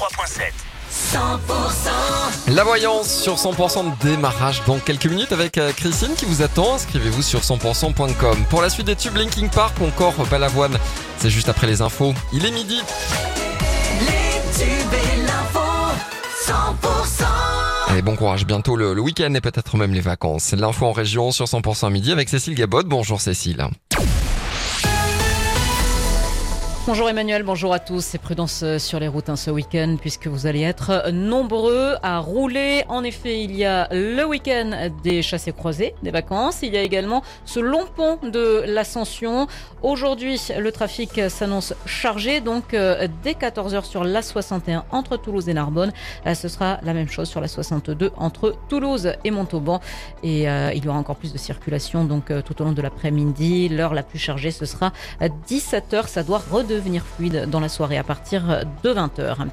103.7. 100% La voyance sur 100% de démarrage dans quelques minutes avec euh, Christine qui vous attend. Inscrivez-vous sur 100%.com. Pour la suite des tubes Linking Park ou encore Balavoine, c'est juste après les infos. Il est midi. Les tubes et l'info 100% Allez, bon courage. Bientôt le, le week-end et peut-être même les vacances. L'info en région sur 100% à midi avec Cécile Gabot. Bonjour Cécile. Bonjour Emmanuel, bonjour à tous. C'est prudence euh, sur les routes hein, ce week-end puisque vous allez être nombreux à rouler. En effet, il y a le week-end des chassés croisés, des vacances. Il y a également ce long pont de l'Ascension. Aujourd'hui, le trafic s'annonce chargé. Donc, euh, dès 14h sur la 61 entre Toulouse et Narbonne, ce sera la même chose sur la 62 entre Toulouse et Montauban. Et euh, il y aura encore plus de circulation donc tout au long de l'après-midi. L'heure la plus chargée, ce sera à 17h. Ça doit redevenir fluide dans la soirée à partir de 20h.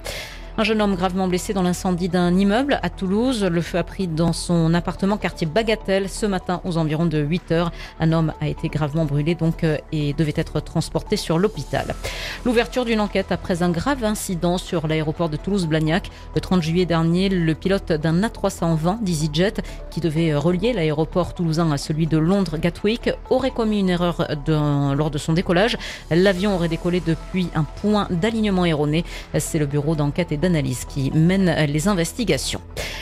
Un jeune homme gravement blessé dans l'incendie d'un immeuble à Toulouse. Le feu a pris dans son appartement quartier Bagatelle ce matin aux environs de 8 heures. Un homme a été gravement brûlé donc euh, et devait être transporté sur l'hôpital. L'ouverture d'une enquête après un grave incident sur l'aéroport de Toulouse-Blagnac. Le 30 juillet dernier, le pilote d'un A320 d'EasyJet qui devait relier l'aéroport toulousain à celui de Londres Gatwick aurait commis une erreur lors de son décollage. L'avion aurait décollé depuis un point d'alignement erroné. C'est le bureau d'enquête et qui mène les investigations.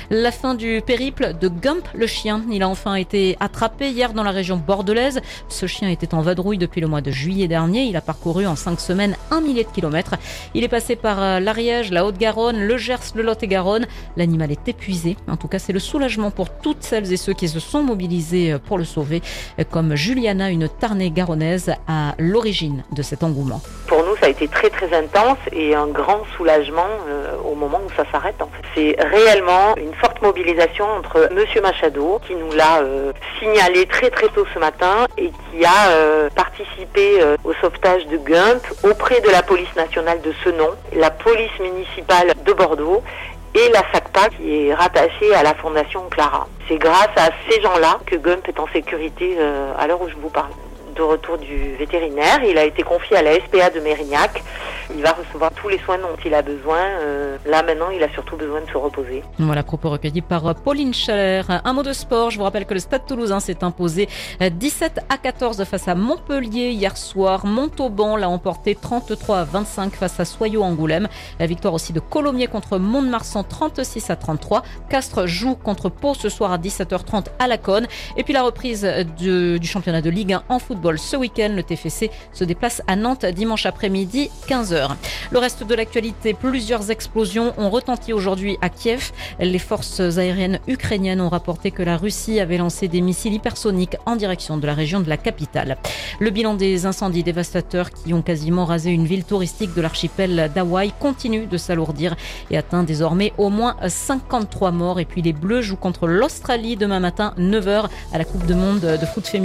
La fin du périple de Gump le chien. Il a enfin été attrapé hier dans la région bordelaise. Ce chien était en vadrouille depuis le mois de juillet dernier. Il a parcouru en cinq semaines un millier de kilomètres. Il est passé par euh, l'Ariège, la Haute-Garonne, le Gers, le Lot-et-Garonne. L'animal est épuisé. En tout cas, c'est le soulagement pour toutes celles et ceux qui se sont mobilisés euh, pour le sauver, euh, comme Juliana, une Tarnais garonnaise, à l'origine de cet engouement. Ça a été très très intense et un grand soulagement euh, au moment où ça s'arrête. C'est réellement une forte mobilisation entre Monsieur Machado, qui nous l'a euh, signalé très très tôt ce matin et qui a euh, participé au sauvetage de Gump auprès de la police nationale de ce nom, la police municipale de Bordeaux et la SACPA qui est rattachée à la Fondation Clara. C'est grâce à ces gens-là que Gump est en sécurité à l'heure où je vous parle. De retour du vétérinaire, il a été confié à la SPA de Mérignac. Il va recevoir tous les soins dont il a besoin. Euh, là maintenant, il a surtout besoin de se reposer. Voilà, propos recueillis par euh, Pauline Schaller. Un mot de sport, je vous rappelle que le Stade toulousain s'est imposé euh, 17 à 14 face à Montpellier hier soir. Montauban l'a emporté 33 à 25 face à Soyaux-Angoulême. La victoire aussi de Colomiers contre Mont-de-Marsan 36 à 33. Castres joue contre Pau ce soir à 17h30 à la Conne. Et puis la reprise du championnat de Ligue 1 en football ce week-end. Le TFC se déplace à Nantes dimanche après-midi 15h. Le reste de l'actualité, plusieurs explosions ont retenti aujourd'hui à Kiev. Les forces aériennes ukrainiennes ont rapporté que la Russie avait lancé des missiles hypersoniques en direction de la région de la capitale. Le bilan des incendies dévastateurs qui ont quasiment rasé une ville touristique de l'archipel d'Hawaï continue de s'alourdir et atteint désormais au moins 53 morts. Et puis les Bleus jouent contre l'Australie demain matin 9h à la Coupe du Monde de foot féminin.